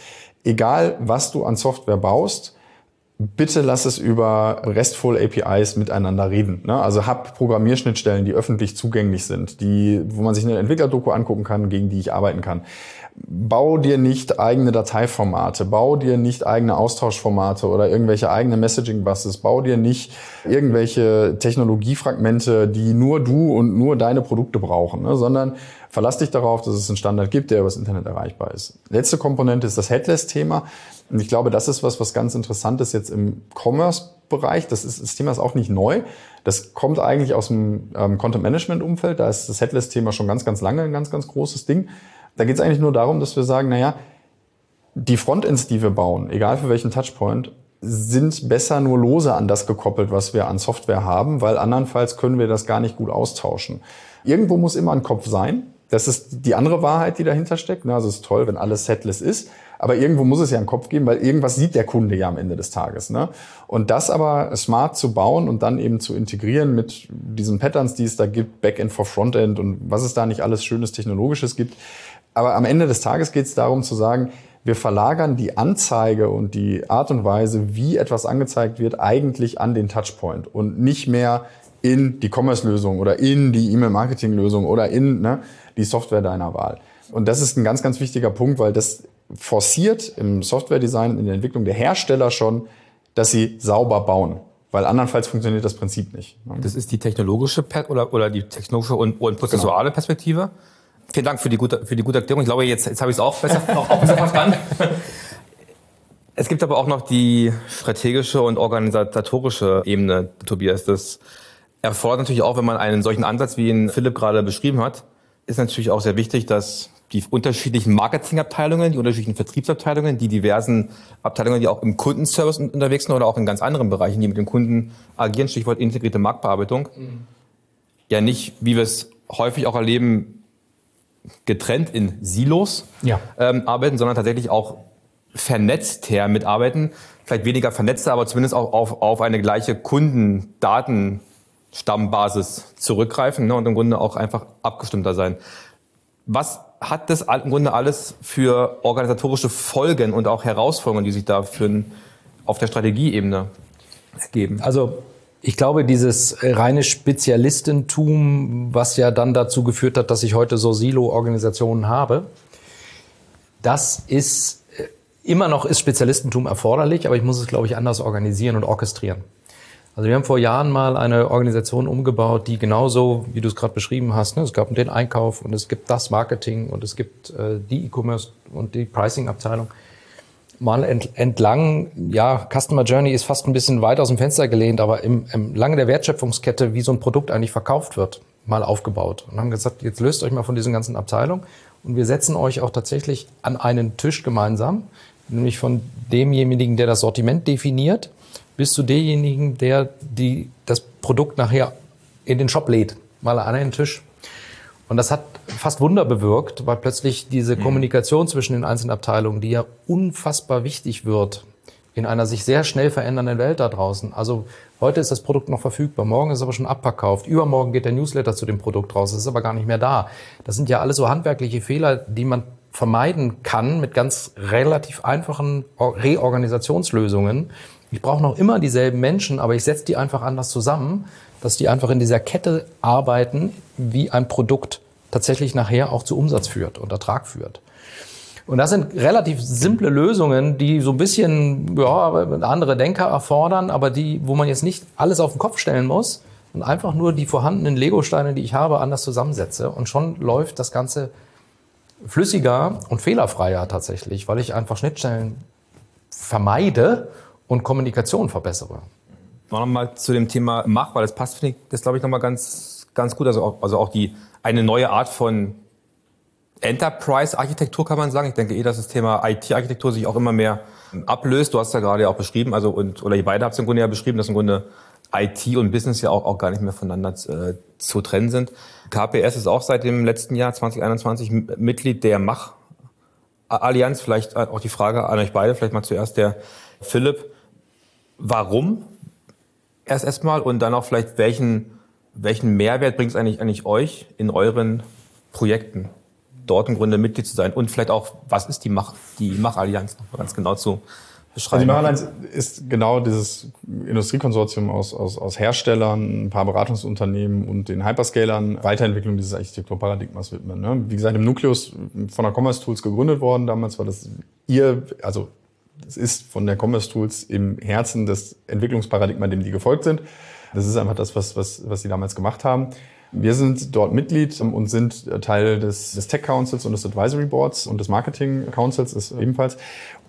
egal was du an Software baust, bitte lass es über RESTful APIs miteinander reden. Ne? Also hab Programmierschnittstellen, die öffentlich zugänglich sind, die, wo man sich eine Entwicklerdoku angucken kann, gegen die ich arbeiten kann. Bau dir nicht eigene Dateiformate, bau dir nicht eigene Austauschformate oder irgendwelche eigene Messaging-Buses, bau dir nicht irgendwelche Technologiefragmente, die nur du und nur deine Produkte brauchen, ne? sondern verlass dich darauf, dass es einen Standard gibt, der über das Internet erreichbar ist. Letzte Komponente ist das Headless-Thema. Und ich glaube, das ist was, was ganz interessant ist jetzt im Commerce-Bereich. Das, ist, das Thema ist auch nicht neu. Das kommt eigentlich aus dem ähm, Content-Management-Umfeld. Da ist das Headless-Thema schon ganz, ganz lange ein ganz, ganz großes Ding. Da geht es eigentlich nur darum, dass wir sagen, naja, die Frontends, die wir bauen, egal für welchen Touchpoint, sind besser nur lose an das gekoppelt, was wir an Software haben, weil andernfalls können wir das gar nicht gut austauschen. Irgendwo muss immer ein Kopf sein. Das ist die andere Wahrheit, die dahinter steckt. Also es ist toll, wenn alles setless ist. Aber irgendwo muss es ja einen Kopf geben, weil irgendwas sieht der Kunde ja am Ende des Tages. Ne? Und das aber smart zu bauen und dann eben zu integrieren mit diesen Patterns, die es da gibt, Backend for Frontend und was es da nicht alles Schönes Technologisches gibt. Aber am Ende des Tages geht es darum zu sagen, wir verlagern die Anzeige und die Art und Weise, wie etwas angezeigt wird, eigentlich an den Touchpoint und nicht mehr in die Commerce-Lösung oder in die E-Mail-Marketing-Lösung oder in ne, die Software deiner Wahl. Und das ist ein ganz, ganz wichtiger Punkt, weil das forciert im Software-Design, in der Entwicklung der Hersteller schon, dass sie sauber bauen. Weil andernfalls funktioniert das Prinzip nicht. Ne? Das ist die technologische oder, oder die technologische und, und prozessuale genau. Perspektive. Vielen Dank für die gute, für die gute Erklärung. Ich glaube, jetzt, jetzt habe ich es auch besser, auch, auch besser verstanden. Es gibt aber auch noch die strategische und organisatorische Ebene, Tobias. Das erfordert natürlich auch, wenn man einen solchen Ansatz, wie ihn Philipp gerade beschrieben hat, ist natürlich auch sehr wichtig, dass die unterschiedlichen Marketingabteilungen, die unterschiedlichen Vertriebsabteilungen, die diversen Abteilungen, die auch im Kundenservice unterwegs sind oder auch in ganz anderen Bereichen, die mit dem Kunden agieren, Stichwort integrierte Marktbearbeitung, mhm. ja nicht, wie wir es häufig auch erleben, getrennt in Silos ja. ähm, arbeiten, sondern tatsächlich auch vernetzt her mitarbeiten. Vielleicht weniger vernetzter, aber zumindest auch auf, auf eine gleiche Kundendaten Stammbasis zurückgreifen ne, und im Grunde auch einfach abgestimmter sein. Was hat das im Grunde alles für organisatorische Folgen und auch Herausforderungen, die sich da für auf der Strategieebene ergeben? Also ich glaube, dieses reine Spezialistentum, was ja dann dazu geführt hat, dass ich heute so Silo-Organisationen habe, das ist äh, immer noch ist Spezialistentum erforderlich, aber ich muss es, glaube ich, anders organisieren und orchestrieren. Also wir haben vor Jahren mal eine Organisation umgebaut, die genauso, wie du es gerade beschrieben hast, ne, es gab den Einkauf und es gibt das Marketing und es gibt äh, die E-Commerce und die Pricing-Abteilung. Mal ent, entlang, ja, Customer Journey ist fast ein bisschen weit aus dem Fenster gelehnt, aber im, im lange der Wertschöpfungskette, wie so ein Produkt eigentlich verkauft wird, mal aufgebaut. Und haben gesagt, jetzt löst euch mal von diesen ganzen Abteilungen und wir setzen euch auch tatsächlich an einen Tisch gemeinsam, nämlich von demjenigen, der das Sortiment definiert bist du derjenigen, der die, das Produkt nachher in den Shop lädt, mal an einen Tisch. Und das hat fast Wunder bewirkt, weil plötzlich diese mhm. Kommunikation zwischen den einzelnen Abteilungen, die ja unfassbar wichtig wird in einer sich sehr schnell verändernden Welt da draußen. Also heute ist das Produkt noch verfügbar, morgen ist es aber schon abverkauft, übermorgen geht der Newsletter zu dem Produkt raus, es ist aber gar nicht mehr da. Das sind ja alles so handwerkliche Fehler, die man vermeiden kann mit ganz relativ einfachen Reorganisationslösungen, ich brauche noch immer dieselben Menschen, aber ich setze die einfach anders zusammen, dass die einfach in dieser Kette arbeiten, wie ein Produkt tatsächlich nachher auch zu Umsatz führt und Ertrag führt. Und das sind relativ simple Lösungen, die so ein bisschen ja, andere Denker erfordern, aber die, wo man jetzt nicht alles auf den Kopf stellen muss und einfach nur die vorhandenen Lego-Steine, die ich habe, anders zusammensetze. Und schon läuft das Ganze flüssiger und fehlerfreier tatsächlich, weil ich einfach Schnittstellen vermeide und Kommunikation verbessere. Noch mal zu dem Thema Mach, weil das passt, finde ich, das glaube ich nochmal ganz, ganz gut. Also auch, also auch die, eine neue Art von Enterprise-Architektur kann man sagen. Ich denke eh, dass das Thema IT-Architektur sich auch immer mehr ablöst. Du hast ja gerade auch beschrieben, also und oder ihr beide habt es im Grunde ja beschrieben, dass im Grunde IT und Business ja auch, auch gar nicht mehr voneinander äh, zu trennen sind. KPS ist auch seit dem letzten Jahr 2021 Mitglied der Mach Allianz. Vielleicht äh, auch die Frage an euch beide, vielleicht mal zuerst der Philipp. Warum erst erstmal und dann auch vielleicht welchen welchen Mehrwert bringt es eigentlich eigentlich euch in euren Projekten? dort im Grunde Mitglied zu sein. Und vielleicht auch, was ist die Mach, die Mach-Allianz, ganz genau zu beschreiben. Also die Mach-Allianz ist genau dieses Industriekonsortium aus, aus, aus Herstellern, ein paar Beratungsunternehmen und den Hyperscalern Weiterentwicklung dieses Architekturparadigmas widmen. Ne? Wie gesagt, im Nukleus von der Commerce Tools gegründet worden. Damals war das ihr, also es ist von der Commerce Tools im Herzen des Entwicklungsparadigma, dem die gefolgt sind. Das ist einfach das, was, was, was sie damals gemacht haben. Wir sind dort Mitglied und sind Teil des, des Tech Councils und des Advisory Boards und des Marketing Councils ist ebenfalls.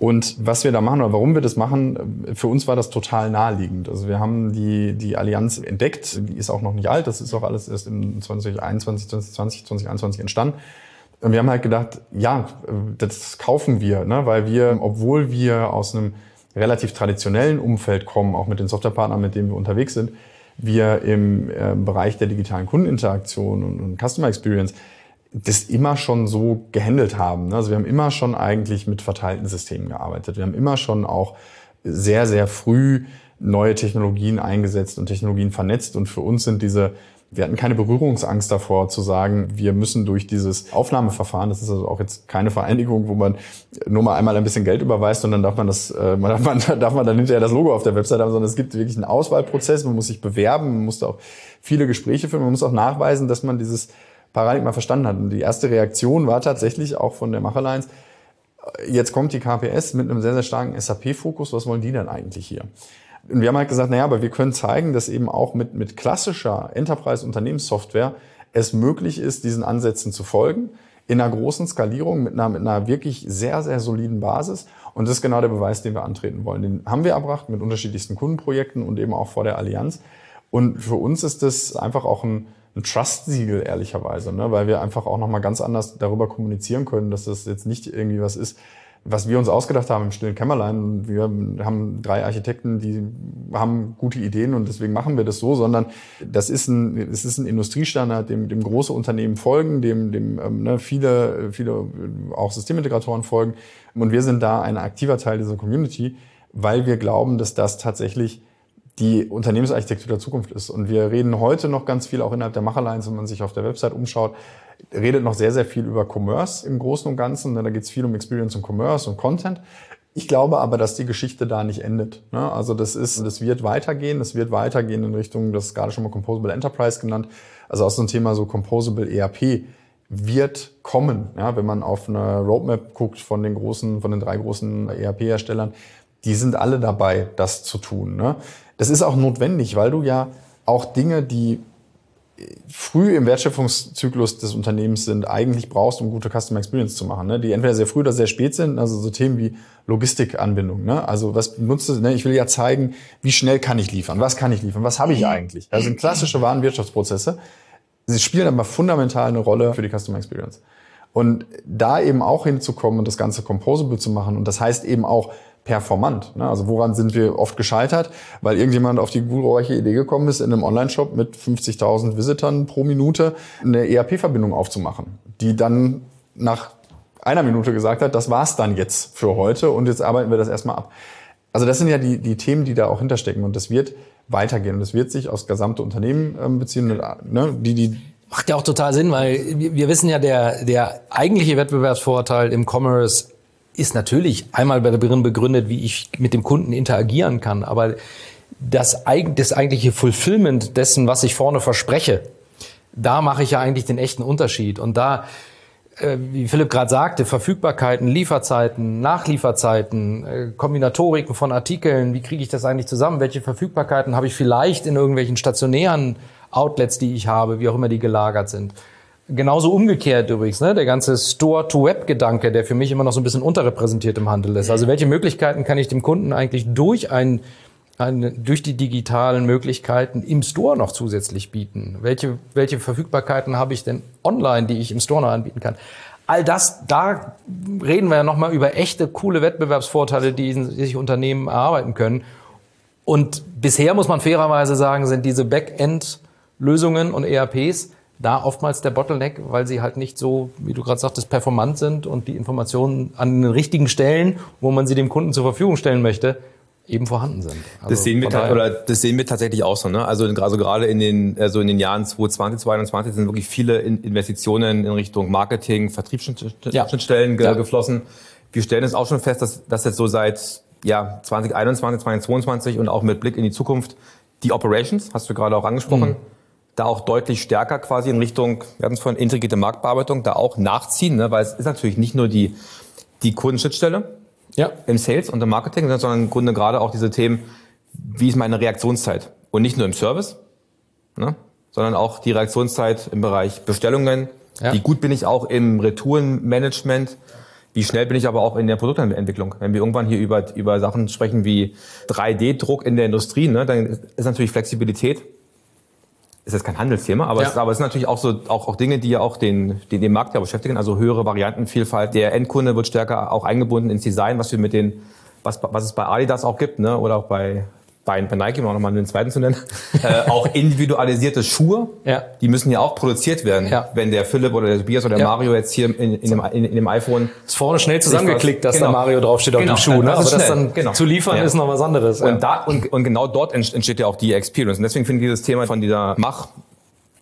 Und was wir da machen oder warum wir das machen, für uns war das total naheliegend. Also wir haben die, die Allianz entdeckt, die ist auch noch nicht alt, das ist auch alles erst im 2021, 2020, 2021 entstanden. Und wir haben halt gedacht, ja, das kaufen wir, ne? weil wir, obwohl wir aus einem relativ traditionellen Umfeld kommen, auch mit den Softwarepartnern, mit denen wir unterwegs sind, wir im äh, Bereich der digitalen Kundeninteraktion und, und Customer Experience das immer schon so gehandelt haben. Also wir haben immer schon eigentlich mit verteilten Systemen gearbeitet. Wir haben immer schon auch sehr, sehr früh neue Technologien eingesetzt und Technologien vernetzt. Und für uns sind diese wir hatten keine Berührungsangst davor zu sagen, wir müssen durch dieses Aufnahmeverfahren, das ist also auch jetzt keine Vereinigung, wo man nur mal einmal ein bisschen Geld überweist und dann darf man das, äh, darf man, darf man dann hinterher das Logo auf der Website haben, sondern es gibt wirklich einen Auswahlprozess, man muss sich bewerben, man muss auch viele Gespräche führen, man muss auch nachweisen, dass man dieses Paradigma verstanden hat. Und die erste Reaktion war tatsächlich auch von der Macherlines, jetzt kommt die KPS mit einem sehr, sehr starken SAP-Fokus, was wollen die denn eigentlich hier? Und wir haben halt gesagt, naja, aber wir können zeigen, dass eben auch mit, mit klassischer Enterprise-Unternehmenssoftware es möglich ist, diesen Ansätzen zu folgen, in einer großen Skalierung, mit einer, mit einer wirklich sehr, sehr soliden Basis. Und das ist genau der Beweis, den wir antreten wollen. Den haben wir erbracht mit unterschiedlichsten Kundenprojekten und eben auch vor der Allianz. Und für uns ist das einfach auch ein, ein Trust-Siegel, ehrlicherweise, ne? weil wir einfach auch nochmal ganz anders darüber kommunizieren können, dass das jetzt nicht irgendwie was ist, was wir uns ausgedacht haben im stillen Kämmerlein, wir haben drei Architekten, die haben gute Ideen und deswegen machen wir das so, sondern das ist ein, das ist ein Industriestandard, dem, dem große Unternehmen folgen, dem, dem ähm, ne, viele, viele auch Systemintegratoren folgen. Und wir sind da ein aktiver Teil dieser Community, weil wir glauben, dass das tatsächlich die Unternehmensarchitektur der Zukunft ist. Und wir reden heute noch ganz viel, auch innerhalb der Macherlines, wenn man sich auf der Website umschaut, redet noch sehr, sehr viel über Commerce im Großen und Ganzen. Da geht es viel um Experience und Commerce und Content. Ich glaube aber, dass die Geschichte da nicht endet. Ne? Also das ist, das wird weitergehen. Das wird weitergehen in Richtung, das ist gerade schon mal Composable Enterprise genannt. Also auch so ein Thema so Composable ERP wird kommen. Ja, wenn man auf eine Roadmap guckt von den großen, von den drei großen ERP-Herstellern, die sind alle dabei, das zu tun. Ne? Das ist auch notwendig, weil du ja auch Dinge, die früh im Wertschöpfungszyklus des Unternehmens sind, eigentlich brauchst, um gute Customer Experience zu machen. Ne? Die entweder sehr früh oder sehr spät sind, also so Themen wie Logistikanbindung. Ne? Also was nutzt ne? Ich will ja zeigen, wie schnell kann ich liefern, was kann ich liefern, was habe ich eigentlich. Das sind klassische Warenwirtschaftsprozesse. Sie spielen aber fundamental eine Rolle für die Customer Experience. Und da eben auch hinzukommen und das Ganze composable zu machen, und das heißt eben auch, performant. Ne? Also woran sind wir oft gescheitert? Weil irgendjemand auf die glorreiche Idee gekommen ist, in einem Online-Shop mit 50.000 Visitern pro Minute eine ERP-Verbindung aufzumachen, die dann nach einer Minute gesagt hat, das war's dann jetzt für heute und jetzt arbeiten wir das erstmal ab. Also das sind ja die, die Themen, die da auch hinterstecken und das wird weitergehen und das wird sich aufs gesamte Unternehmen ähm, beziehen. Ne? Die, die Macht ja auch total Sinn, weil wir wissen ja, der, der eigentliche Wettbewerbsvorteil im Commerce ist natürlich einmal darin begründet, wie ich mit dem Kunden interagieren kann, aber das, das eigentliche Fulfillment dessen, was ich vorne verspreche, da mache ich ja eigentlich den echten Unterschied. Und da, äh, wie Philipp gerade sagte, Verfügbarkeiten, Lieferzeiten, Nachlieferzeiten, äh, Kombinatoriken von Artikeln, wie kriege ich das eigentlich zusammen? Welche Verfügbarkeiten habe ich vielleicht in irgendwelchen stationären Outlets, die ich habe, wie auch immer die gelagert sind? Genauso umgekehrt übrigens, ne? der ganze Store-to-Web-Gedanke, der für mich immer noch so ein bisschen unterrepräsentiert im Handel ist. Also welche Möglichkeiten kann ich dem Kunden eigentlich durch ein, ein durch die digitalen Möglichkeiten im Store noch zusätzlich bieten? Welche, welche Verfügbarkeiten habe ich denn online, die ich im Store noch anbieten kann? All das, da reden wir ja nochmal über echte, coole Wettbewerbsvorteile, die sich Unternehmen erarbeiten können. Und bisher muss man fairerweise sagen, sind diese Backend-Lösungen und ERPs da oftmals der Bottleneck, weil sie halt nicht so, wie du gerade sagtest, performant sind und die Informationen an den richtigen Stellen, wo man sie dem Kunden zur Verfügung stellen möchte, eben vorhanden sind. Also das sehen wir oder das sehen wir tatsächlich auch so, ne? Also, also gerade in den also in den Jahren 2020, 2021 sind wirklich viele Investitionen in Richtung Marketing, Vertriebsschnittstellen ja. geflossen. Wir stellen es auch schon fest, dass dass jetzt so seit ja 2021, 2022 und auch mit Blick in die Zukunft die Operations, hast du gerade auch angesprochen. Mhm da auch deutlich stärker quasi in Richtung, wir hatten es vorhin, integrierte Marktbearbeitung, da auch nachziehen, ne? weil es ist natürlich nicht nur die, die Kundenschnittstelle ja. im Sales und im Marketing, sondern im Grunde gerade auch diese Themen, wie ist meine Reaktionszeit? Und nicht nur im Service, ne? sondern auch die Reaktionszeit im Bereich Bestellungen, ja. wie gut bin ich auch im Retourenmanagement, wie schnell bin ich aber auch in der Produktentwicklung? Wenn wir irgendwann hier über, über Sachen sprechen wie 3D-Druck in der Industrie, ne, dann ist natürlich Flexibilität ist jetzt kein Handelsthema, aber, ja. es, aber es sind natürlich auch so auch, auch Dinge, die ja auch den, den, den Markt ja beschäftigen. Also höhere Variantenvielfalt. Der Endkunde wird stärker auch eingebunden ins Design, was wir mit den, was, was es bei Adidas auch gibt, ne? oder auch bei bei, bei Nike, um auch nochmal den zweiten zu nennen, äh, auch individualisierte Schuhe, ja. die müssen ja auch produziert werden. Ja. Wenn der Philipp oder der Tobias oder der ja. Mario jetzt hier in, in, dem, in, in dem iPhone... Ist vorne schnell zusammengeklickt, dass genau. da Mario draufsteht genau. auf dem Schuh. Ne? Aber das dann genau. zu liefern ja. ist noch was anderes. Und, da, und, und genau dort entsteht ja auch die Experience. Und deswegen finde ich dieses Thema von dieser Mach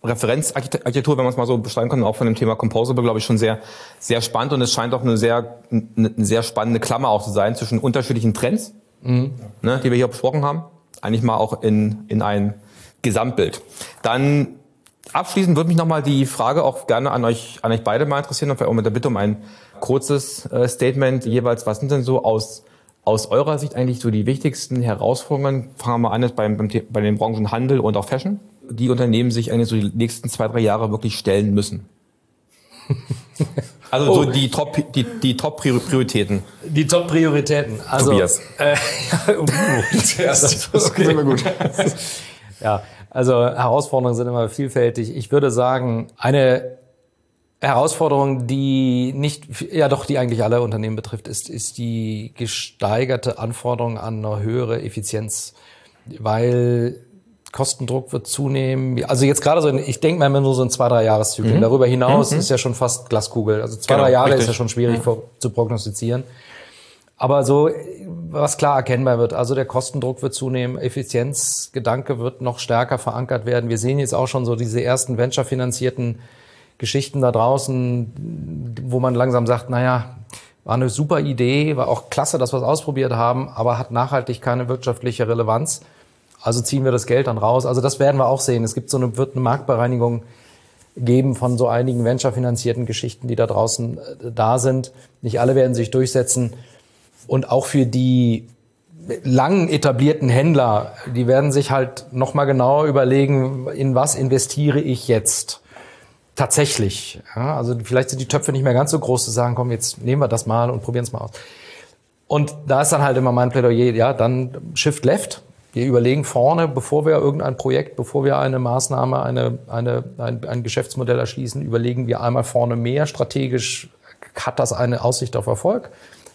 Referenzarchitektur, wenn man es mal so beschreiben kann, auch von dem Thema Composable, glaube ich, schon sehr, sehr spannend und es scheint auch eine sehr, eine sehr spannende Klammer auch zu sein zwischen unterschiedlichen Trends, mhm. ne, die wir hier besprochen haben, eigentlich mal auch in, in ein Gesamtbild. Dann abschließend würde mich nochmal die Frage auch gerne an euch, an euch beide mal interessieren und vielleicht auch mit der Bitte um ein kurzes äh, Statement jeweils. Was sind denn so aus, aus eurer Sicht eigentlich so die wichtigsten Herausforderungen? Fangen wir mal an beim, beim, bei den Branchen Handel und auch Fashion die Unternehmen sich eigentlich so die nächsten zwei, drei Jahre wirklich stellen müssen? Also oh. so die Top, die, die Top-Prioritäten. Die Top-Prioritäten. Also, Tobias. Äh, ja, uh, das, das okay. immer gut. ja, also Herausforderungen sind immer vielfältig. Ich würde sagen, eine Herausforderung, die nicht, ja doch, die eigentlich alle Unternehmen betrifft, ist, ist die gesteigerte Anforderung an eine höhere Effizienz. Weil Kostendruck wird zunehmen. Also jetzt gerade so, ich denke mal immer nur so in zwei, drei Jahreszyklen. Mhm. Darüber hinaus mhm. ist ja schon fast Glaskugel. Also zwei, genau, drei Jahre richtig. ist ja schon schwierig vor, zu prognostizieren. Aber so, was klar erkennbar wird, also der Kostendruck wird zunehmen, Effizienzgedanke wird noch stärker verankert werden. Wir sehen jetzt auch schon so diese ersten venture-finanzierten Geschichten da draußen, wo man langsam sagt, naja, war eine super Idee, war auch klasse, dass wir es ausprobiert haben, aber hat nachhaltig keine wirtschaftliche Relevanz. Also ziehen wir das Geld dann raus. Also das werden wir auch sehen. Es gibt so eine, wird eine Marktbereinigung geben von so einigen venture-finanzierten Geschichten, die da draußen äh, da sind. Nicht alle werden sich durchsetzen. Und auch für die lang etablierten Händler, die werden sich halt nochmal genauer überlegen, in was investiere ich jetzt tatsächlich. Ja, also vielleicht sind die Töpfe nicht mehr ganz so groß zu sagen, komm, jetzt nehmen wir das mal und probieren es mal aus. Und da ist dann halt immer mein Plädoyer, ja, dann Shift Left, wir überlegen vorne, bevor wir irgendein Projekt, bevor wir eine Maßnahme, eine, eine, ein, ein Geschäftsmodell erschließen, überlegen wir einmal vorne mehr strategisch, hat das eine Aussicht auf Erfolg?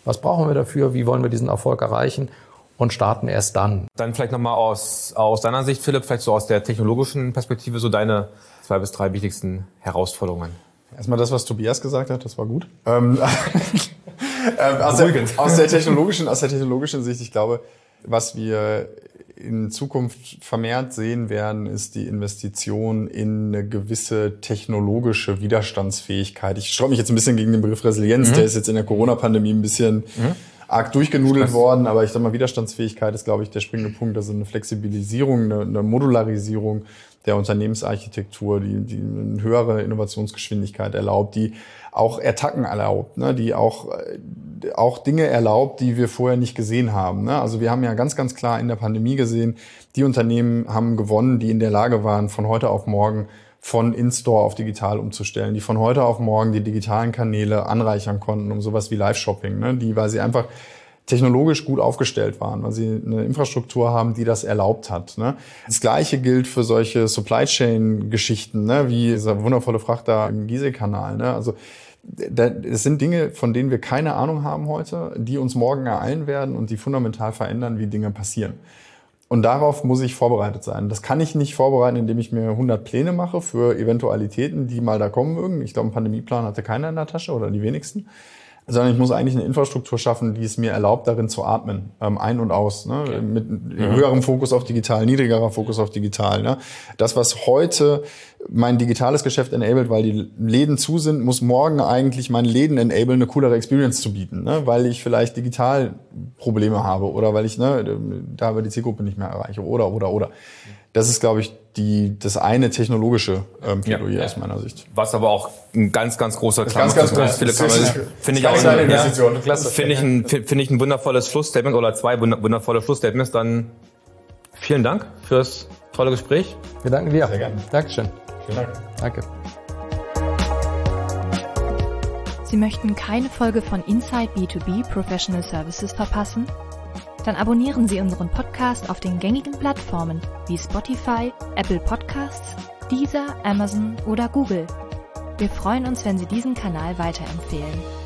Was brauchen wir dafür? Wie wollen wir diesen Erfolg erreichen? Und starten erst dann. Dann vielleicht nochmal aus, aus deiner Sicht, Philipp, vielleicht so aus der technologischen Perspektive, so deine zwei bis drei wichtigsten Herausforderungen. Erstmal das, was Tobias gesagt hat, das war gut. Ähm, ähm, aus, der, aus, der, technologischen, aus der technologischen Sicht, ich glaube, was wir in Zukunft vermehrt sehen werden, ist die Investition in eine gewisse technologische Widerstandsfähigkeit. Ich schreibe mich jetzt ein bisschen gegen den Begriff Resilienz, mhm. der ist jetzt in der Corona-Pandemie ein bisschen mhm. arg durchgenudelt worden, aber ich sag mal, Widerstandsfähigkeit ist, glaube ich, der springende Punkt. Also eine Flexibilisierung, eine, eine Modularisierung der Unternehmensarchitektur, die, die eine höhere Innovationsgeschwindigkeit erlaubt, die auch Attacken erlaubt, ne, die auch, äh, auch Dinge erlaubt, die wir vorher nicht gesehen haben. Ne? Also wir haben ja ganz, ganz klar in der Pandemie gesehen, die Unternehmen haben gewonnen, die in der Lage waren, von heute auf morgen von In-Store auf digital umzustellen, die von heute auf morgen die digitalen Kanäle anreichern konnten, um sowas wie Live-Shopping, ne? die, weil sie einfach technologisch gut aufgestellt waren, weil sie eine Infrastruktur haben, die das erlaubt hat. Ne? Das Gleiche gilt für solche Supply Chain-Geschichten, ne? wie dieser wundervolle Frachter im Gieße-Kanal. Ne? Also es sind Dinge, von denen wir keine Ahnung haben heute, die uns morgen ereilen werden und die fundamental verändern, wie Dinge passieren. Und darauf muss ich vorbereitet sein. Das kann ich nicht vorbereiten, indem ich mir 100 Pläne mache für Eventualitäten, die mal da kommen mögen. Ich glaube, einen Pandemieplan hatte keiner in der Tasche oder die wenigsten sondern ich muss eigentlich eine Infrastruktur schaffen, die es mir erlaubt, darin zu atmen, ähm, ein und aus, ne? Okay. mit mhm. höherem Fokus auf digital, niedrigerer Fokus auf digital. Ne? Das, was heute mein digitales Geschäft enabled, weil die Läden zu sind, muss morgen eigentlich meine Läden enablen, eine coolere Experience zu bieten, ne? weil ich vielleicht digital Probleme habe oder weil ich ne, da aber die Zielgruppe nicht mehr erreiche oder oder oder. Das ist, glaube ich, die, das eine technologische ähm, Plädoyer ja, aus meiner Sicht. Was aber auch ein ganz, ganz großer Klammer ganz, ganz Philipp Finde ich auch eine Investition. Ja, Finde ich, ein, finde ich ein wundervolles Schlussstatement oder zwei wundervolle Schlussstatements. Dann vielen Dank fürs tolle Gespräch. Wir danken dir. Sehr gerne. Dankeschön. Vielen Dank. Danke. Sie möchten keine Folge von Inside B2B Professional Services verpassen? Dann abonnieren Sie unseren Podcast auf den gängigen Plattformen wie Spotify, Apple Podcasts, Deezer, Amazon oder Google. Wir freuen uns, wenn Sie diesen Kanal weiterempfehlen.